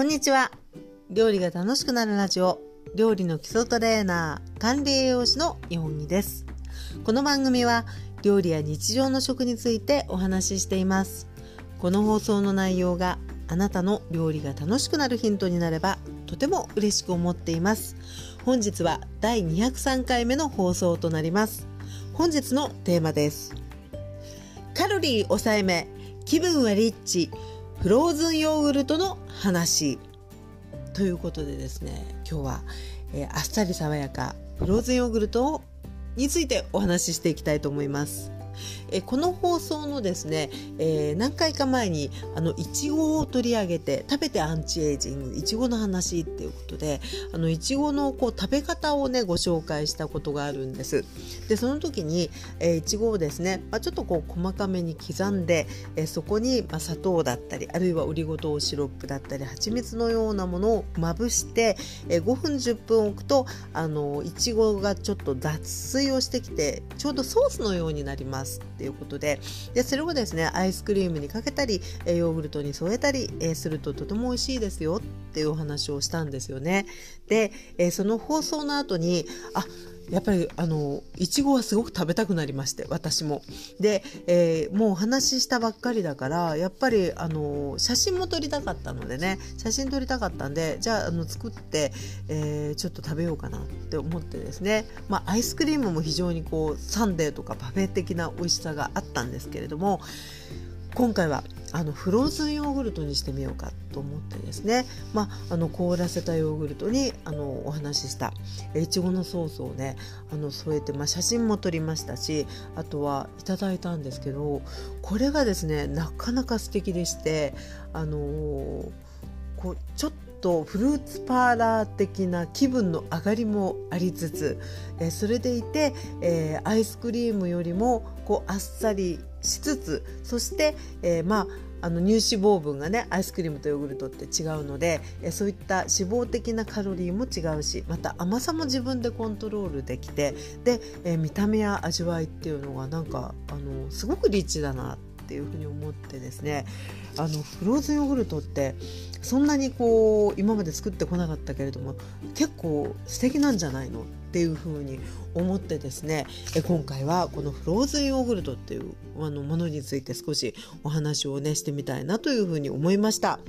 こんにちは。料理が楽しくなるラジオ、料理の基礎トレーナー、管理栄養士のイ本木です。この番組は料理や日常の食についてお話ししています。この放送の内容があなたの料理が楽しくなるヒントになればとても嬉しく思っています。本日は第203回目の放送となります。本日のテーマです。カロリー抑えめ、気分はリッチ、フローズンヨーグルトの話ということでですね今日は、えー、あっさり爽やかフローズンヨーグルトについてお話ししていきたいと思います。えこの放送のですね、えー、何回か前にあのいちごを取り上げて食べてアンチエイジングいちごの話っていうことであのいちごのこう食べ方をねご紹介したことがあるんです。でその時に、えー、いちごをですね、まあ、ちょっとこう細かめに刻んで、えー、そこに、まあ、砂糖だったりあるいはオリゴ糖シロップだったり蜂蜜のようなものをまぶして、えー、5分10分置くとあのいちごがちょっと脱水をしてきてちょうどソースのようになります。っていうことででそれをですねアイスクリームにかけたりヨーグルトに添えたりするととても美味しいですよっていうお話をしたんですよね。でその放送の後にあやっぱりあのいちごはすごく食べたくなりまして私も。で、えー、もうお話ししたばっかりだからやっぱりあの写真も撮りたかったのでね写真撮りたかったんでじゃああの作って、えー、ちょっと食べようかなって思ってですね、まあ、アイスクリームも非常にこうサンデーとかパフェ的な美味しさがあったんですけれども今回はあのフローズンヨーグルトにしてみようかと思ってですね、まあ、あの凍らせたヨーグルトにあのお話ししたいちごのソースをねあの添えて、まあ、写真も撮りましたしあとはいただいたんですけどこれがですねなかなか素敵でしてあのー、こうちょっとフルーツパーラー的な気分の上がりもありつつ、え、それでいて、えー、アイスクリームよりもこうあっさりしつつそして、えー、まああの乳脂肪分がねアイスクリームとヨーグルトって違うのでえそういった脂肪的なカロリーも違うしまた甘さも自分でコントロールできてで、え見た目や味わいっていうのがなんかあのすごくリッチだなっていうふうに思ってですねあのフローズンヨーグルトってそんなにこう今まで作ってこなかったけれども結構素敵なんじゃないのっっていうふうに思ってですね今回はこのフローズンヨーグルトっていうあのものについて少しお話をねしてみたいなというふうに思いました。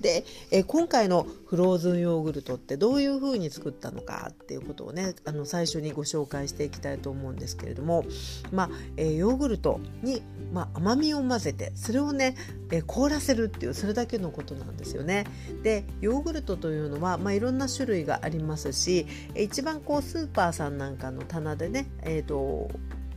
でえ今回のフローズンヨーグルトってどういうふうに作ったのかっていうことをねあの最初にご紹介していきたいと思うんですけれどもまあ、えヨーグルトに、まあ、甘みを混ぜてそれをね、え凍らせるっていうそれだけのことなんですよね。でヨーグルトというのは、まあ、いろんな種類がありますし一番こうスーパーさんなんかの棚でね、えーと、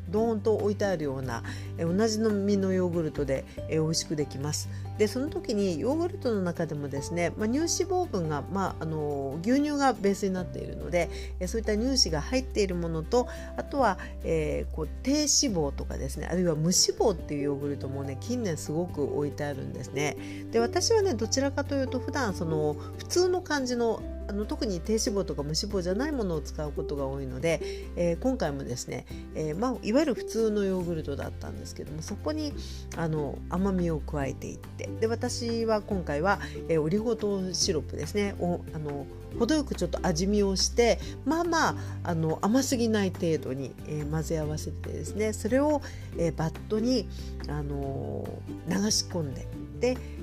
ドーンと置いてあるような、え同じの実のヨーグルトで、え美味しくできます。でその時にヨーグルトの中でもですね、まあ、乳脂肪分が、まあ、あの牛乳がベースになっているので、えそういった乳脂が入っているものとあとは、えー、こう低脂肪とかですねあるいは無脂肪っていうヨーグルトもね近年すごく置いてあるんですね。で私はねどちらかというと普段その普通の感じのあの特に低脂肪とか無脂肪じゃないものを使うことが多いので、えー、今回もですね、えーまあ、いわゆる普通のヨーグルトだったんですけどもそこにあの甘みを加えていってで私は今回は、えー、オリゴ糖シロップですねおあの程よくちょっと味見をしてまあまああの甘すぎない程度に、えー、混ぜ合わせてですねそれを、えー、バットに、あのー、流し込んで、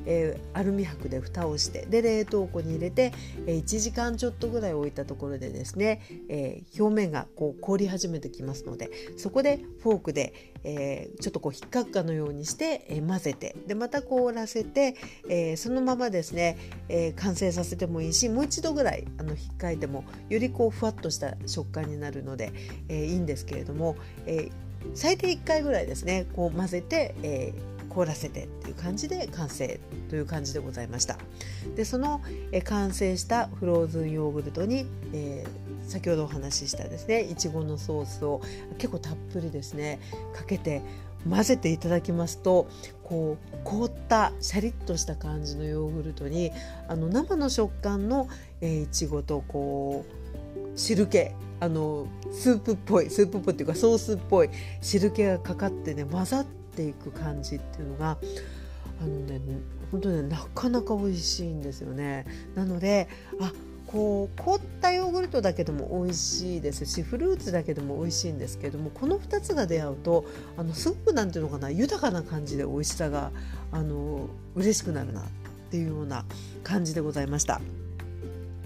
えー、アルミ箔で蓋をしてで冷凍庫に入れて、えー、1時間ちょっとぐらい置いたところでですね、えー、表面がこう凍り始めてきますのでそこでフォークで、えー、ちょっとこう引っかくかのようにして、えー、混ぜてでまた凍らせて、えー、そのままですね、えー、完成させてもいいしもう一度ぐらいあの引っかいてもよりこうふわっとした食感になるので、えー、いいんですけれども、えー、最低1回ぐらいですねこう混ぜて、えー、凍らせてっていう感じで完成という感じでございました。でそのえ完成したフローズンヨーグルトに、えー、先ほどお話ししたですねいちごのソースを結構たっぷりですねかけて混ぜていただきますとこう凍ったシャリッとした感じのヨーグルトにあの生の食感の、え、いちごとこう汁気あのスープっぽいスープっぽいっていうかソースっぽい汁気がかかってね混ざってていく感じっていうのがあのね本当ねなかなか美味しいんですよね。なのであこう凍ったヨーグルトだけでも美味しいですしフルーツだけでも美味しいんですけどもこの2つが出会うとあのすごく何ていうのかな豊かな感じで美味しさがあの嬉しくなるなっていうような感じでございました。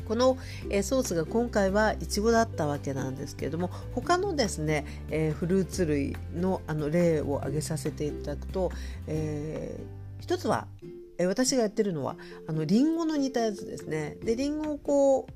この、えソースが今回はいちごだったわけなんですけれども他のですね、え、フルーツ類のあの例を挙げさせていただくと、えー、一つは私がやってるのはあのリンゴの煮たやつですね。でリンゴをこう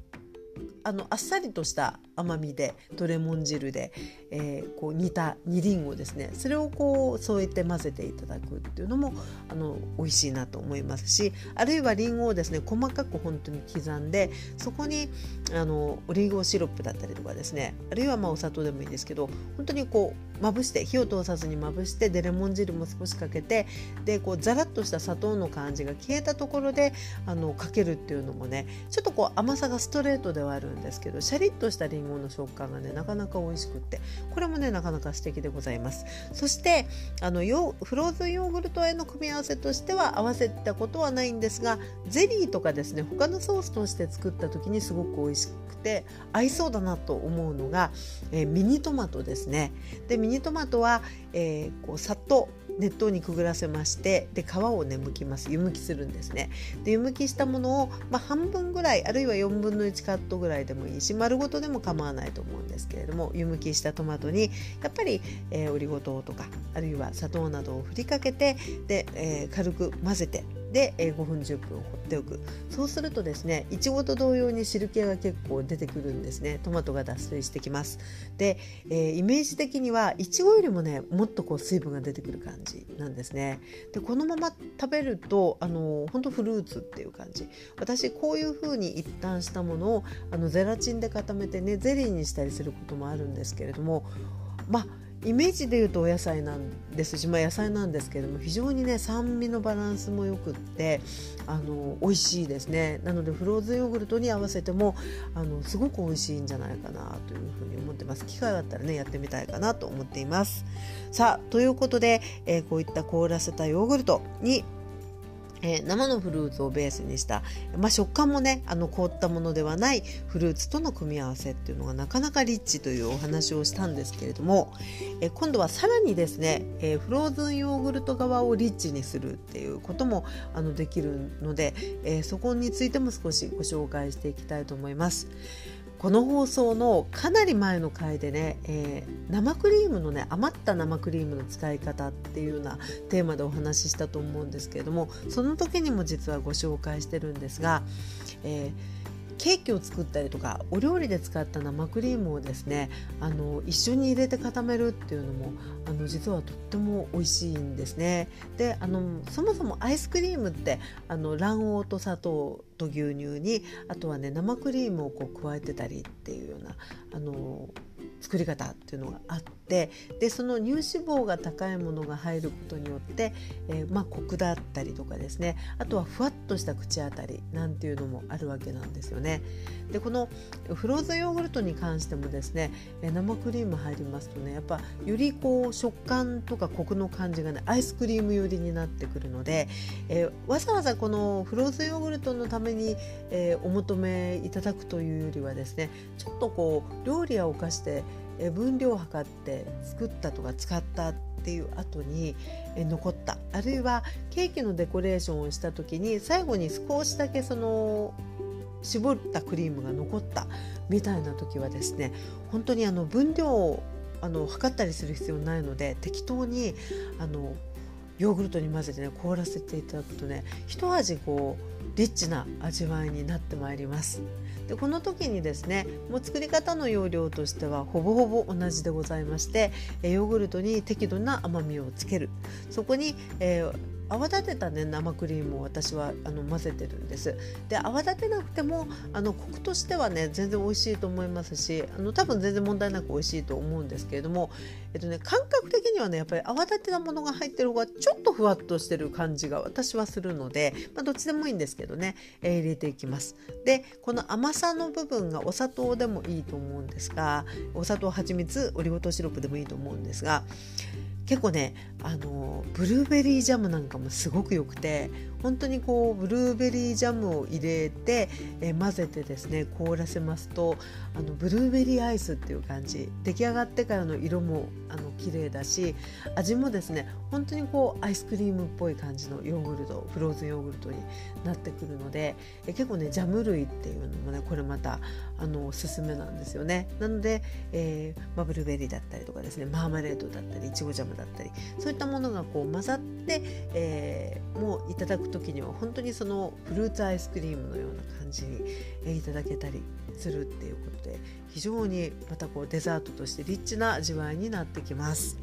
あのあっさりとした甘みでとレモン汁で、えー、こう煮た煮りんごですね。それをこう添えて混ぜていただくっていうのもあの美味しいなと思いますしあるいはりんごをですね細かく本当に刻んでそこにあのオリーブシロップだったりとかですねあるいはまあお砂糖でもいいですけど本当にこうまぶして火を通さずにまぶしてでレモン汁も少しかけてでこうザラッとした砂糖の感じが消えたところであのかけるっていうのもねちょっとこう甘さがストレートではあるんですけどシャリッとしたりんごの食感がねなかなか美味しくってこれもねなかなか素敵でございます。そしてあのヨフローズンヨーグルトへの組み合わせとしては合わせたことはないんですがゼリーとかですね他のソースとして作った時にすごく美味しくて合いそうだなと思うのが、えー、ミニトマトですね。でミニトマトは、えー、こうさっと熱湯にくぐらせましてで皮をねむきます。湯むきするんですね。で湯むきしたものを、まあ、半分ぐらいあるいは4分の1カットぐらいでもいいし丸ごとでも構わないと思うんですけれども湯むきしたトマトにやっぱり、えー、オリゴ糖とかあるいは砂糖などをふりかけてで、えー、軽く混ぜてで、え5分10分放っておく。そうするとですねいちごと同様に汁気が結構出てくるんですね。トマトが脱水してきます。で、えー、イメージ的にはいちごよりもねもっとこう水分が出てくる感じなんですね。でこのまま食べるとあの本当フルーツっていう感じ。私こういう風に一旦したものをあのゼラチンで固めてねゼリーにしたりすることもあるんですけれどもまあイメージで言うとお野菜なんです。し、まあ、野菜なんですけれども非常にね酸味のバランスもよくってあの美味しいですね。なのでフローズンヨーグルトに合わせてもあのすごく美味しいんじゃないかなというふうに思ってます。機会があったらねやってみたいかなと思っています。さあということで、えー、こういった凍らせたヨーグルトにえー、生のフルーツをベースにした、まあ、食感もねあの凍ったものではないフルーツとの組み合わせっていうのがなかなかリッチというお話をしたんですけれども、えー、今度はさらにですね、えー、フローズンヨーグルト側をリッチにするっていうこともあのできるので、えそこについても少しご紹介していきたいと思います。この放送のかなり前の回でね、えー、生クリームのね余った生クリームの使い方っていうようなテーマでお話ししたと思うんですけれどもその時にも実はご紹介してるんですが、えーケーキを作ったりとかお料理で使った生クリームをですねあの一緒に入れて固めるっていうのもあの実はとっても美味しいんですね。であのそもそもアイスクリームってあの卵黄と砂糖と牛乳にあとはね生クリームをこう加えてたりっていうようなあの作り方っていうのがあってでその乳脂肪が高いものが入ることによって、えー、まあ、コクだったりとかですねあとはふわっとした口当たりなんていうのもあるわけなんですよね。でこのフローズヨーグルトに関してもですね生クリーム入りますとねやっぱよりこう食感とかコクの感じがねアイスクリーム寄りになってくるので、えー、わざわざこのフローズヨーグルトのために、えー、お求めいただくというよりはですねちょっとこう料理やお菓子で分量を測って作ったとか使ったっていう後に残ったあるいはケーキのデコレーションをした時に最後に少しだけその絞ったクリームが残ったみたいな時はですね本当にあの分量をあの測ったりする必要ないので適当にあのヨーグルトに混ぜてね凍らせていただくとね一味こうリッチな味わいになってまいります。でこの時にですねもう作り方の要領としてはほぼほぼ同じでございましてヨーグルトに適度な甘みをつける。そこに、えー泡立てたね生クリームを私はあの混ぜてるんです。で泡立てなくてもあのコクとしてはね全然美味しいと思いますしあの多分全然問題なく美味しいと思うんですけれどもえっとね感覚的にはねやっぱり泡立てたものが入ってる方がちょっとふわっとしてる感じが私はするので、まあ、どっちでもいいんですけどね、えー、入れていきます。でこの甘さの部分がお砂糖でもいいと思うんですがお砂糖蜂蜜オリゴ糖シロップでもいいと思うんですが結構ねあのブルーベリージャムなんかもすごく良くて本当にこうブルーベリージャムを入れて、え混ぜてですね凍らせますとあのブルーベリーアイスっていう感じ。出来上がってからの色もあの綺麗だし味もですね本当にこうアイスクリームっぽい感じのヨーグルトフローズンヨーグルトになってくるのでえ結構ねジャム類っていうのもねこれまたあのおすすめなんですよね。なので、えーまあ、ブルーベリーだったりとかですねマーマレードだったりいちごジャムだったりそういったものがこう混ざって、えー、もういただく時には本当にそのフルーツアイスクリームのような感じに、えいただけたりするっていうことで非常にまたこうデザートとしてリッチな味わいになってきます。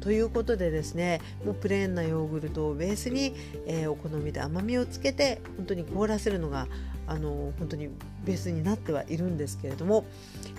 ということでですねもうプレーンなヨーグルトをベースに、えー、お好みで甘みをつけて本当に凍らせるのがあの本当にベースになってはいるんですけれども、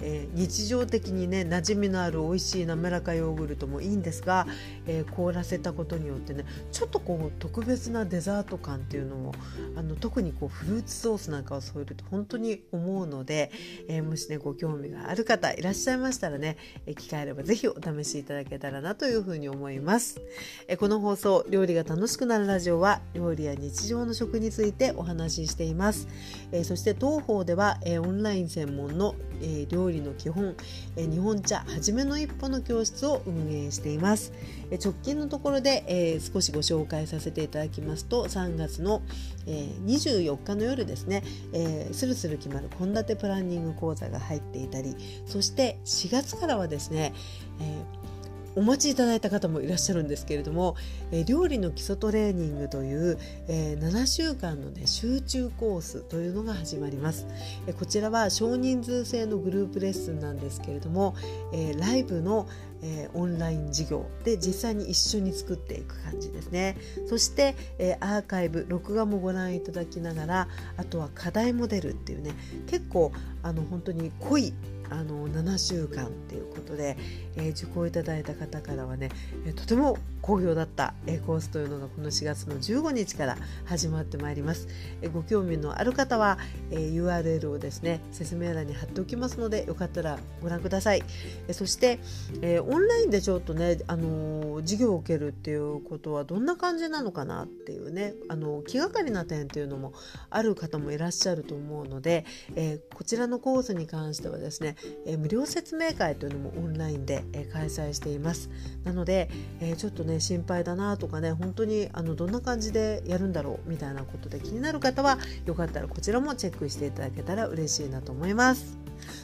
えー、日常的にね馴染みのある美味しい滑らかヨーグルトもいいんですが、えー、凍らせたことによってねちょっとこう特別なデザート感っていうのもあの特にこうフルーツソースなんかを添えると本当に思うので、えー、もしねご興味がある方いらっしゃいましたらね、え機会あれば是非お試しいただけたらなとというふうに思います。えこの放送料理が楽しくなるラジオは料理や日常の食についてお話ししています。えそして当方では、えオンライン専門の、え料理の基本、え日本茶はじめの一歩の教室を運営しています。え直近のところで、え少しご紹介させていただきますと3月の、え24日の夜ですね、えー、スルスル決まる献立プランニング講座が入っていたりそして4月からはですね、えーお待ちいただいた方もいらっしゃるんですけれども、え料理の基礎トレーニングという、え7週間の、ね、集中コースというのが始まります、えこちらは少人数制のグループレッスンなんですけれども、えライブの、えオンライン授業で実際に一緒に作っていく感じですね。そして、えアーカイブ録画もご覧いただきながらあとは課題モデルっていうね結構あの本当に濃いあの7週間っていうことで、えー、受講いただいた方からはね、え、とても好評だった、えー、コースというのがこの4月の15日から始まってまいります、えー、ご興味のある方は、えー、URL をですね説明欄に貼っておきますのでよかったらご覧ください、えー、そして、えー、オンラインでちょっとね、あの、授業を受けるっていうことはどんな感じなのかなっていうね、あの、気がかりな点っていうのもある方もいらっしゃると思うので、えー、こちらのコースに関してはですねえ無料説明会というのもオンラインで、え開催しています。なので、えちょっとね心配だなとかね本当にあのどんな感じでやるんだろうみたいなことで気になる方はよかったらこちらもチェックしていただけたら嬉しいなと思います。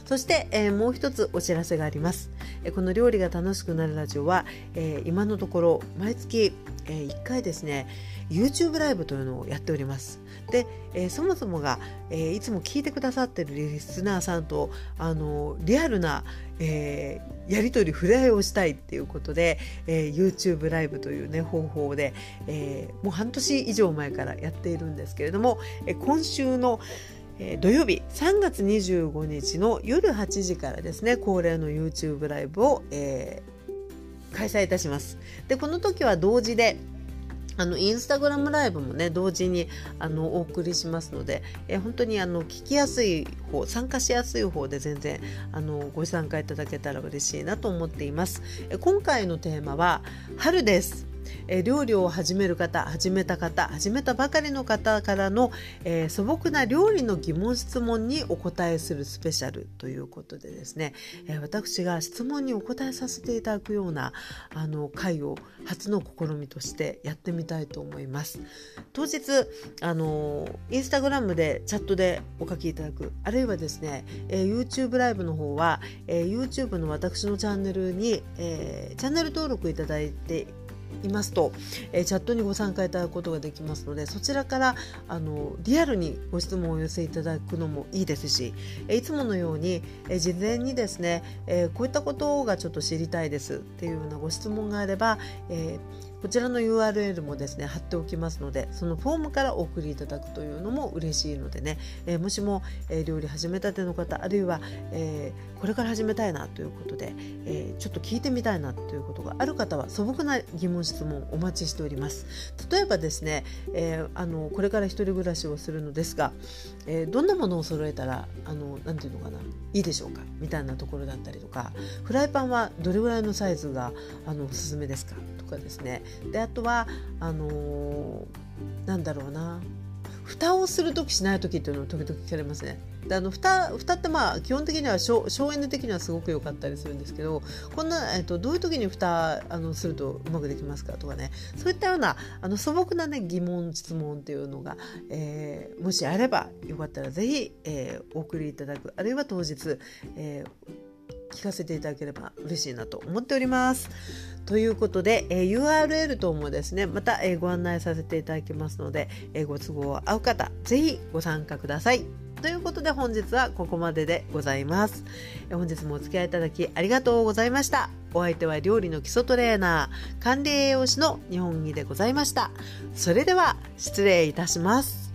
そして、えー、もう一つお知らせがあります、この料理が楽しくなるラジオは、えー、今のところ毎月、え1回ですね YouTube ライブというのをやっております。で、えー、そもそもが、えー、いつも聞いてくださってるリスナーさんとあのリアルな、えー、やり取り触れ合いをしたいっていうことで、えー、YouTube ライブという、ね、方法で、えー、もう半年以上前からやっているんですけれども、えー、今週のえー、土曜日3月25日の夜8時からですね恒例の YouTube ライブを、えー、開催いたします。でこの時は同時であのインスタグラムライブもね同時にあのお送りしますので、え本当にあの聞きやすい方参加しやすい方で全然あのご参加いただけたら嬉しいなと思っています。え今回のテーマは春です。え料理を始める方始めた方始めたばかりの方からの、えー、素朴な料理の疑問質問にお答えするスペシャルということでですね、えー、私が質問にお答えさせていただくようなあの回を初の試みとしてやってみたいと思います。当日あのインスタグラムでチャットでお書きいただくあるいはですね、えー、YouTube ライブの方は、えー、YouTube の私のチャンネルに、えー、チャンネル登録いただいていますと、えー、チャットにご参加いただくことができますのでそちらからあのリアルにご質問をお寄せいただくのもいいですし、えー、いつものように、えー、事前にですね、えこういったことがちょっと知りたいですっていうようなご質問があれば、えこちらの URL もですね貼っておきますのでそのフォームからお送りいただくというのも嬉しいのでね、えー、もしも、えー、料理始めたての方あるいは、えー、これから始めたいなということで、えちょっと聞いてみたいなということがある方は素朴な疑問質問お待ちしております。例えばですね、えあのこれから一人暮らしをするのですが、えどんなものを揃えたらあのなんていうのかないいでしょうかみたいなところだったりとかフライパンはどれぐらいのサイズがあのおすすめですかとかですねであとはあのー、なんだろうな。蓋をする時しない時っていうのを時々聞かれますね。であの蓋蓋ってまあ基本的には省エネ的にはすごく良かったりするんですけどこんな、えっと、どういう時に蓋あのするとうまくできますかとかね。そういったようなあの素朴な、ね、疑問質問っていうのが、えー、もしあればよかったら是非、えー、お送りいただく。あるいは当日、えー聞かせていただければ嬉しいなと思っております。ということで、えー、URL 等もですねまた、えー、ご案内させていただきますので、えー、ご都合合う方是非ご参加ください。ということで本日はここまででございますえ。本日もお付き合いいただきありがとうございました。お相手は料理の基礎トレーナー、管理栄養士の日本木でございました。それでは失礼いたします。